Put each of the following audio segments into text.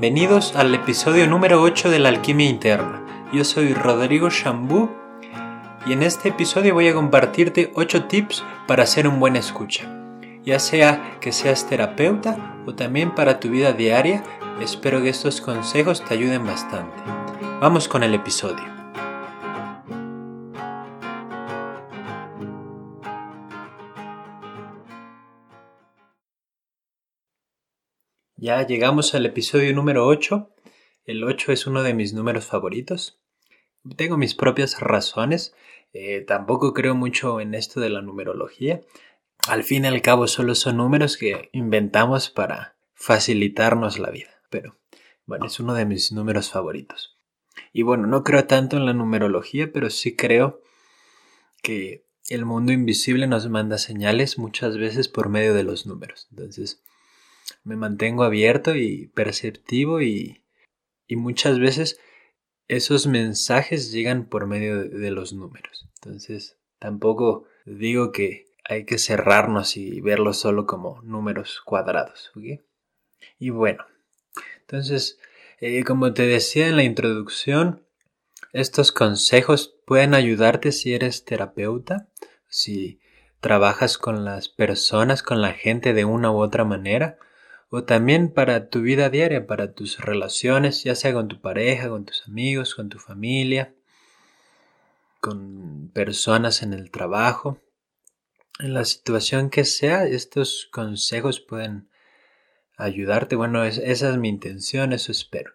Bienvenidos al episodio número 8 de la alquimia interna. Yo soy Rodrigo Shambú y en este episodio voy a compartirte 8 tips para ser un buen escucha. Ya sea que seas terapeuta o también para tu vida diaria, espero que estos consejos te ayuden bastante. Vamos con el episodio. Llegamos al episodio número 8. El 8 es uno de mis números favoritos. Tengo mis propias razones. Eh, tampoco creo mucho en esto de la numerología. Al fin y al cabo solo son números que inventamos para facilitarnos la vida. Pero bueno, es uno de mis números favoritos. Y bueno, no creo tanto en la numerología, pero sí creo que el mundo invisible nos manda señales muchas veces por medio de los números. Entonces, me mantengo abierto y perceptivo y, y muchas veces esos mensajes llegan por medio de, los números. Entonces, tampoco digo que hay que cerrarnos y verlo solo como números cuadrados. Y bueno, entonces, eh, como te decía en la introducción, estos consejos pueden ayudarte si eres terapeuta, si trabajas con las personas, con la gente de una u otra manera, o también para tu vida diaria, para tus relaciones, ya sea con tu pareja, con tus amigos, con tu familia, con personas en el trabajo. En la situación que sea, estos consejos pueden ayudarte. Bueno, esa es mi intención, eso espero.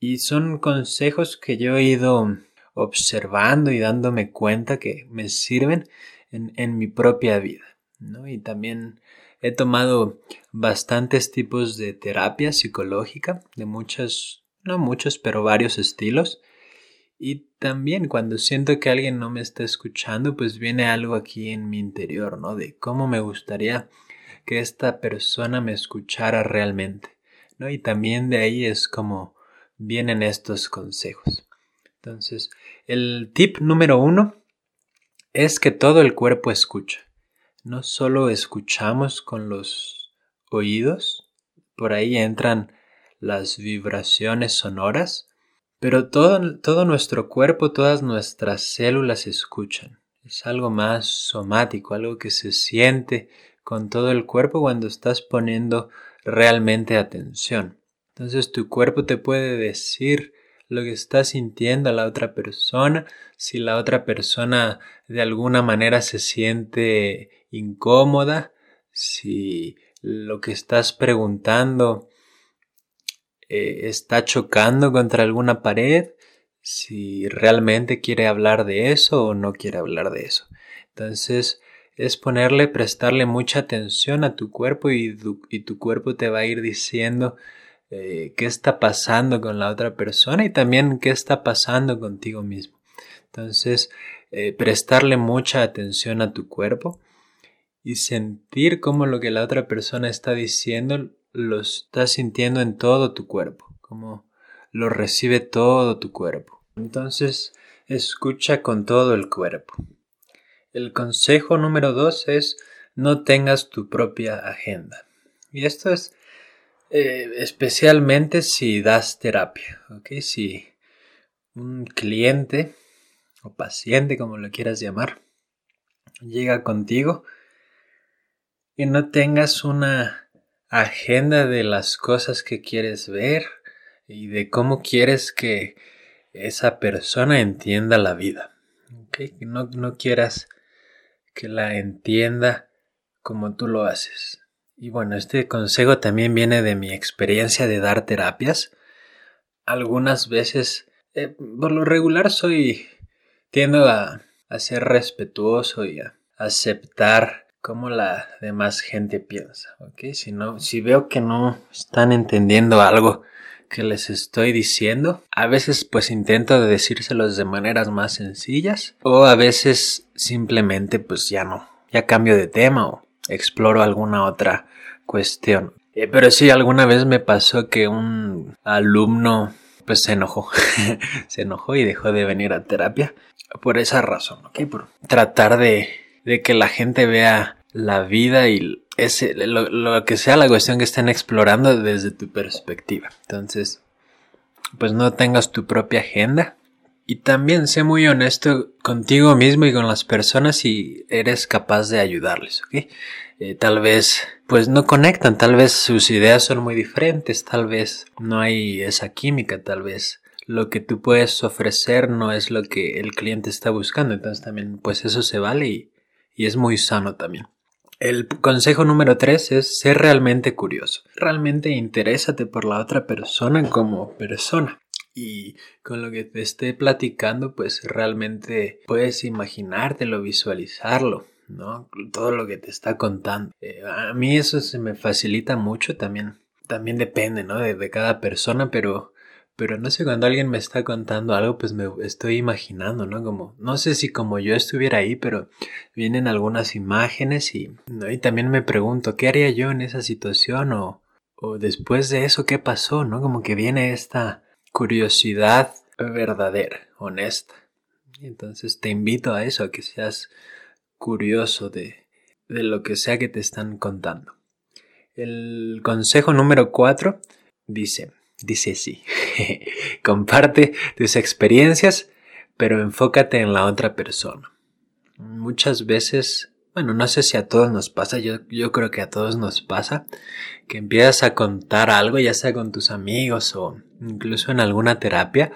Y son consejos que yo he ido observando y dándome cuenta que me sirven en, en mi propia vida. ¿no? Y también He tomado bastantes tipos de terapia psicológica, de muchos, no muchos, pero varios estilos. Y también cuando siento que alguien no me está escuchando, pues viene algo aquí en mi interior, ¿no? De cómo me gustaría que esta persona me escuchara realmente, ¿no? Y también de ahí es como vienen estos consejos. Entonces, el tip número uno es que todo el cuerpo escucha no solo escuchamos con los oídos, por ahí entran las vibraciones sonoras, pero todo, todo nuestro cuerpo, todas nuestras células escuchan. Es algo más somático, algo que se siente con todo el cuerpo cuando estás poniendo realmente atención. Entonces tu cuerpo te puede decir lo que está sintiendo la otra persona, si la otra persona de alguna manera se siente incómoda, si lo que estás preguntando eh, está chocando contra alguna pared, si realmente quiere hablar de eso o no quiere hablar de eso. Entonces es ponerle, prestarle mucha atención a tu cuerpo y tu, cuerpo te va a ir diciendo eh, qué está pasando con la otra persona y también qué está pasando contigo mismo. Entonces, eh, prestarle mucha atención a tu cuerpo y sentir cómo lo que la otra persona está diciendo lo está sintiendo en todo tu cuerpo, como lo recibe todo tu cuerpo. Entonces, escucha con todo el cuerpo. El consejo número dos es no tengas tu propia agenda. Y esto es eh, especialmente si das terapia, ¿ok? Si un cliente o paciente, como lo quieras llamar, llega contigo y no tengas una agenda de las cosas que quieres ver y de cómo quieres que esa persona entienda la vida. Que no, no quieras que la entienda como tú lo haces. Y bueno, este consejo también viene de mi experiencia de dar terapias. Algunas veces, eh, por lo regular, soy. tiendo a, a ser respetuoso y a aceptar cómo la demás gente piensa, ¿ok? Si, no, si veo que no están entendiendo algo que les estoy diciendo, a veces pues intento decírselos de maneras más sencillas o a veces simplemente pues ya no, ya cambio de tema o exploro alguna otra cuestión. Eh, pero sí, alguna vez me pasó que un alumno pues se enojó, se enojó y dejó de venir a terapia por esa razón, ¿ok? Por tratar de de que la gente vea la vida y es lo, lo, que sea la cuestión que estén explorando desde tu perspectiva. Entonces, pues no tengas tu propia agenda. Y también sé muy honesto contigo mismo y con las personas si eres capaz de ayudarles, ¿ok? Eh, tal vez, pues no conectan, tal vez sus ideas son muy diferentes, tal vez no hay esa química, tal vez lo que tú puedes ofrecer no es lo que el cliente está buscando, entonces también, pues eso se vale y, y es muy sano también. El consejo número tres es ser realmente curioso. Realmente interésate por la otra persona como persona. Y con lo que te esté platicando, pues realmente puedes imaginártelo, visualizarlo, ¿no? Todo lo que te está contando. Eh, a mí eso se me facilita mucho también. También depende, ¿no? De cada persona, pero pero no sé, cuando alguien me está contando algo, pues me estoy imaginando, ¿no? Como, no sé si como yo estuviera ahí, pero vienen algunas imágenes y, ¿no? y también me pregunto, ¿qué haría yo en esa situación? O, o después de eso, ¿qué pasó? ¿No? Como que viene esta curiosidad verdadera, honesta. Entonces te invito a eso, a que seas curioso de, de lo que sea que te están contando. El consejo número cuatro dice, dice así, comparte tus experiencias, pero enfócate en la otra persona. Muchas veces, bueno, no sé si a todos nos pasa, yo, yo creo que a todos nos pasa, que empiezas a contar algo, ya sea con tus amigos o incluso en alguna terapia,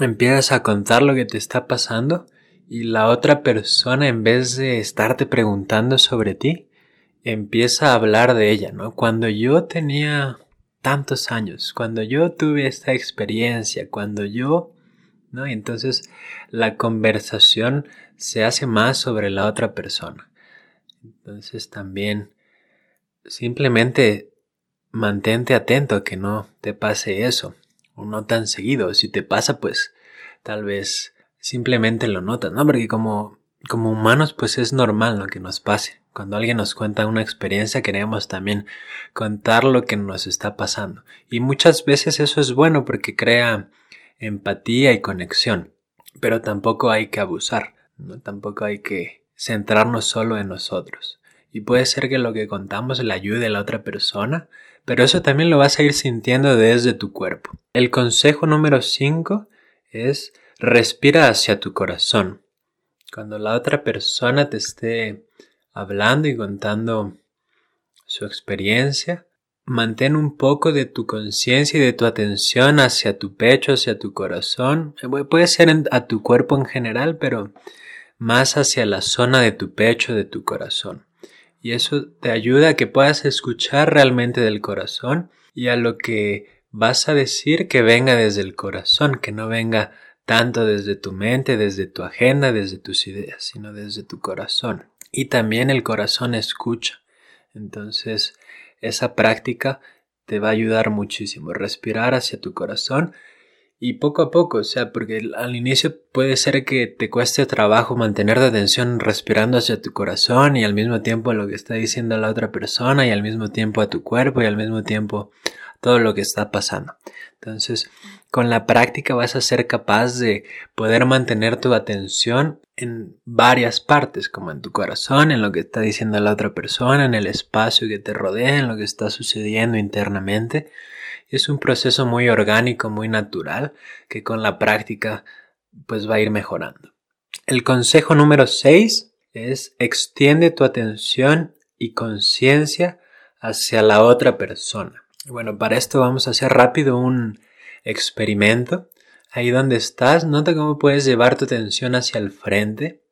empiezas a contar lo que te está pasando y la otra persona en vez de estarte preguntando sobre ti, empieza a hablar de ella, ¿no? Cuando yo tenía tantos años, cuando yo tuve esta experiencia, cuando yo, ¿no? Y entonces la conversación se hace más sobre la otra persona. Entonces también simplemente mantente atento a que no te pase eso, o no tan seguido. Si te pasa, pues tal vez simplemente lo notas, ¿no? Porque como, como humanos, pues es normal lo que nos pase. Cuando alguien nos cuenta una experiencia queremos también contar lo que nos está pasando. Y muchas veces eso es bueno porque crea empatía y conexión. Pero tampoco hay que abusar, ¿no? Tampoco hay que centrarnos solo en nosotros. Y puede ser que lo que contamos le ayude a la otra persona, pero eso también lo vas a ir sintiendo desde tu cuerpo. El consejo número 5 es respira hacia tu corazón. Cuando la otra persona te esté hablando y contando su experiencia, mantén un poco de tu conciencia y de tu atención hacia tu pecho, hacia tu corazón. Puede ser a tu cuerpo en general, pero más hacia la zona de tu pecho, de tu corazón. Y eso te ayuda a que puedas escuchar realmente del corazón y a lo que vas a decir que venga desde el corazón, que no venga tanto desde tu mente, desde tu agenda, desde tus ideas, sino desde tu corazón y también el corazón escucha. Entonces, esa práctica te va a ayudar muchísimo. Respirar hacia tu corazón y poco a poco, o sea, porque al inicio puede ser que te cueste trabajo mantener la atención respirando hacia tu corazón y al mismo tiempo lo que está diciendo la otra persona y al mismo tiempo a tu cuerpo y al mismo tiempo todo lo que está pasando. Entonces, con la práctica vas a ser capaz de poder mantener tu atención en varias partes, como en tu corazón, en lo que está diciendo la otra persona, en el espacio que te rodea, en lo que está sucediendo internamente. Es un proceso muy orgánico, muy natural, que con la práctica pues va a ir mejorando. El consejo número 6 es extiende tu atención y conciencia hacia la otra persona. Bueno, para esto vamos a hacer rápido un experimento. Ahí donde estás, nota cómo puedes llevar tu atención hacia el frente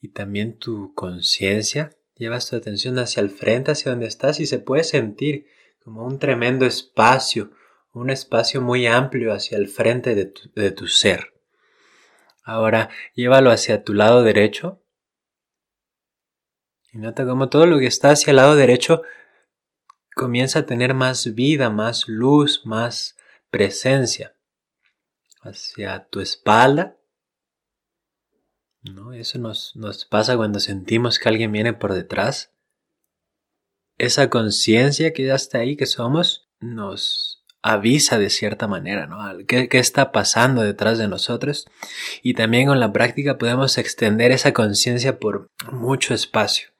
y también tu conciencia. Llevas tu atención hacia el frente, hacia donde estás y se puede sentir como un tremendo espacio, un espacio muy amplio hacia el frente de tu, de tu ser. Ahora llévalo hacia tu lado derecho y nota cómo todo lo que está hacia el lado derecho comienza a tener más vida, más luz, más presencia. Hacia tu espalda. ¿No? Eso nos, nos pasa cuando sentimos que alguien viene por detrás. Esa conciencia que ya está ahí, que somos, nos avisa de cierta manera, ¿no? ¿Qué, ¿Qué, está pasando detrás de nosotros? Y también con la práctica podemos extender esa conciencia por mucho espacio.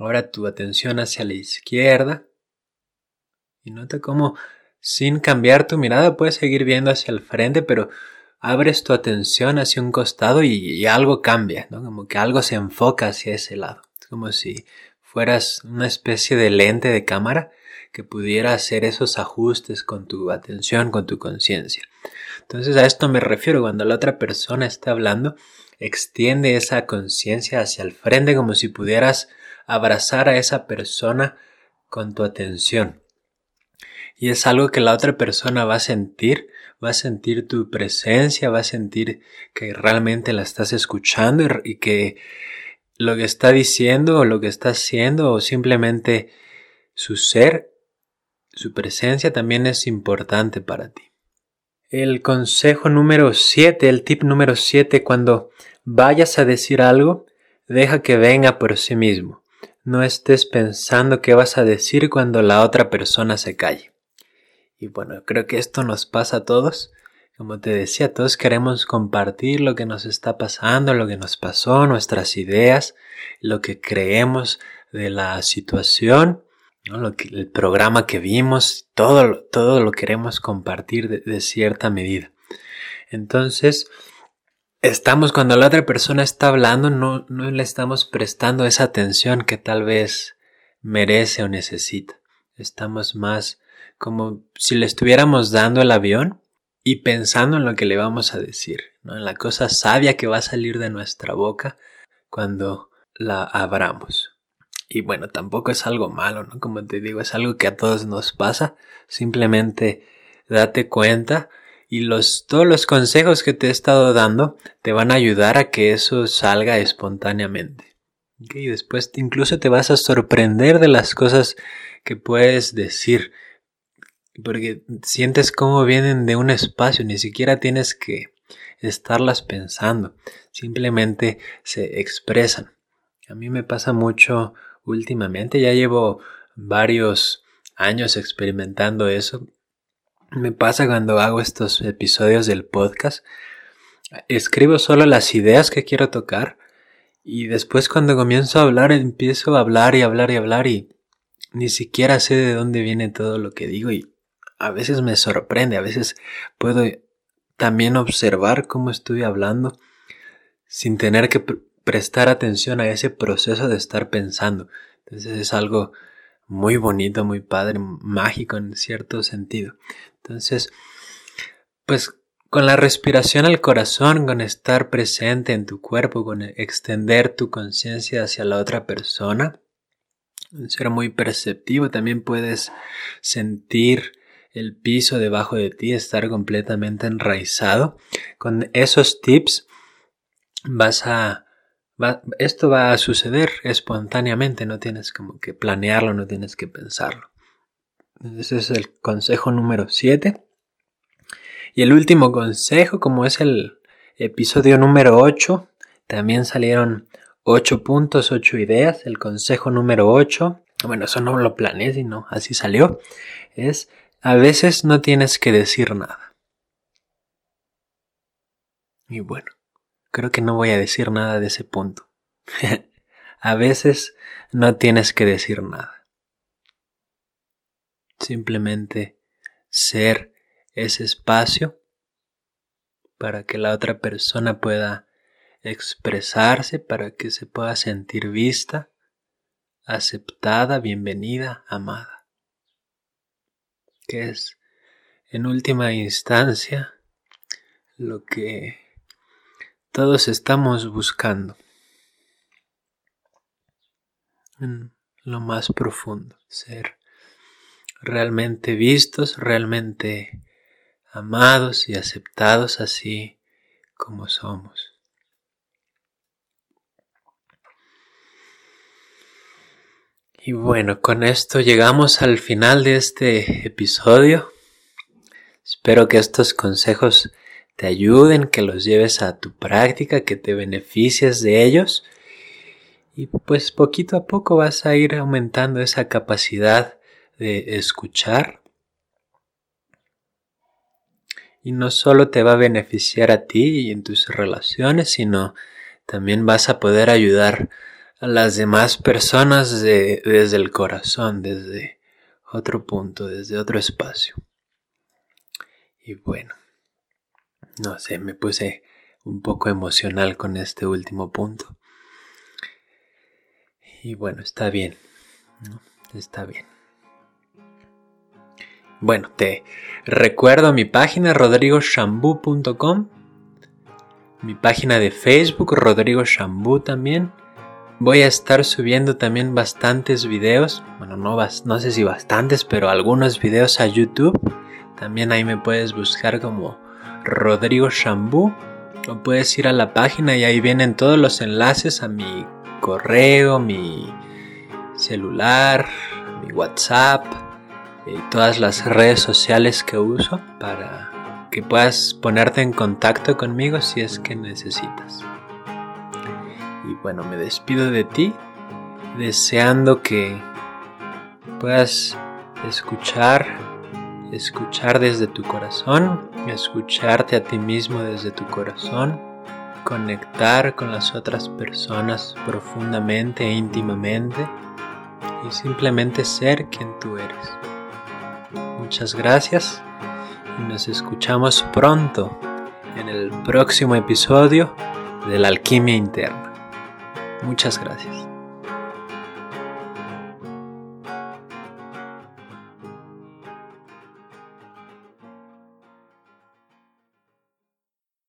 Ahora tu atención hacia la izquierda y nota cómo sin cambiar tu mirada puedes seguir viendo hacia el frente, pero abres tu atención hacia un costado y, algo cambia, ¿no? Como que algo se enfoca hacia ese lado. Es como si fueras una especie de lente de cámara que pudiera hacer esos ajustes con tu atención, con tu conciencia. Entonces a esto me refiero cuando la otra persona está hablando, extiende esa conciencia hacia el frente como si pudieras abrazar a esa persona con tu atención. Y es algo que la otra persona va a sentir, va a sentir tu presencia, va a sentir que realmente la estás escuchando y que lo que está diciendo o lo que está haciendo o simplemente su ser su presencia también es importante para ti. El consejo número 7, el tip número 7, cuando vayas a decir algo, deja que venga por sí mismo. No estés pensando qué vas a decir cuando la otra persona se calle. Y bueno, creo que esto nos pasa a todos. Como te decía, todos queremos compartir lo que nos está pasando, lo que nos pasó, nuestras ideas, lo que creemos de la situación el programa que vimos, todo, todo lo queremos compartir de, cierta medida. Entonces, estamos cuando la otra persona está hablando, no, no le estamos prestando esa atención que tal vez merece o necesita. Estamos más como si le estuviéramos dando el avión y pensando en lo que le vamos a decir, en la cosa sabia que va a salir de nuestra boca cuando la abramos. Y bueno, tampoco es algo malo, ¿no? Como te digo, es algo que a todos nos pasa. Simplemente date cuenta y los, todos los consejos que te he estado dando te van a ayudar a que eso salga espontáneamente. Y después incluso te vas a sorprender de las cosas que puedes decir. Porque sientes cómo vienen de un espacio, ni siquiera tienes que estarlas pensando. Simplemente se expresan. A mí me pasa mucho últimamente. Ya llevo varios años experimentando eso. Me pasa cuando hago estos episodios del podcast. Escribo solo las ideas que quiero tocar y después cuando comienzo a hablar empiezo a hablar y hablar y hablar y ni siquiera sé de dónde viene todo lo que digo y a veces me sorprende, a veces puedo también observar cómo estoy hablando sin tener que prestar atención a ese proceso de estar pensando. Entonces es algo muy bonito, muy padre, mágico en cierto sentido. Entonces, pues con la respiración al corazón, con estar presente en tu cuerpo, con extender tu conciencia hacia la otra persona, ser muy perceptivo, también puedes sentir el piso debajo de ti, estar completamente enraizado. Con esos tips vas a esto va a suceder espontáneamente, no tienes como que planearlo, no tienes que pensarlo. Ese es el consejo número 7. Y el último consejo, como es el episodio número 8, también salieron 8 puntos, 8 ideas. El consejo número 8, bueno, eso no lo planeé, sino así salió, es a veces no tienes que decir nada. Y bueno, Creo que no voy a decir nada de ese punto. a veces no tienes que decir nada. Simplemente ser ese espacio para que la otra persona pueda expresarse, para que se pueda sentir vista, aceptada, bienvenida, amada. Que es, en última instancia, lo que todos estamos buscando en lo más profundo, ser realmente vistos, realmente amados y aceptados así como somos. Y bueno, con esto llegamos al final de este episodio. Espero que estos consejos te ayuden, que los lleves a tu práctica, que te beneficies de ellos. Y pues poquito a poco vas a ir aumentando esa capacidad de escuchar, y no solo te va a beneficiar a ti y en tus relaciones, sino también vas a poder ayudar a las demás personas desde el corazón, desde otro punto, desde otro espacio. Y bueno, no sé, me puse un poco emocional con este último punto. Y bueno, está bien, está bien. Bueno, te recuerdo mi página rodrigoshambu.com, mi página de Facebook Rodrigo Shambú también. Voy a estar subiendo también bastantes videos, bueno, no, no sé si bastantes, pero algunos videos a YouTube. También ahí me puedes buscar como Rodrigo Shambú o puedes ir a la página y ahí vienen todos los enlaces a mi correo, mi celular, mi WhatsApp y todas las redes sociales que uso para que puedas ponerte en contacto conmigo si es que necesitas. Y bueno, me despido de ti deseando que puedas escuchar, escuchar desde tu corazón, escucharte a ti mismo desde tu corazón, conectar con las otras personas profundamente e íntimamente y simplemente ser quien tú eres. Muchas gracias y nos escuchamos pronto en el próximo episodio de la alquimia interna. Muchas gracias.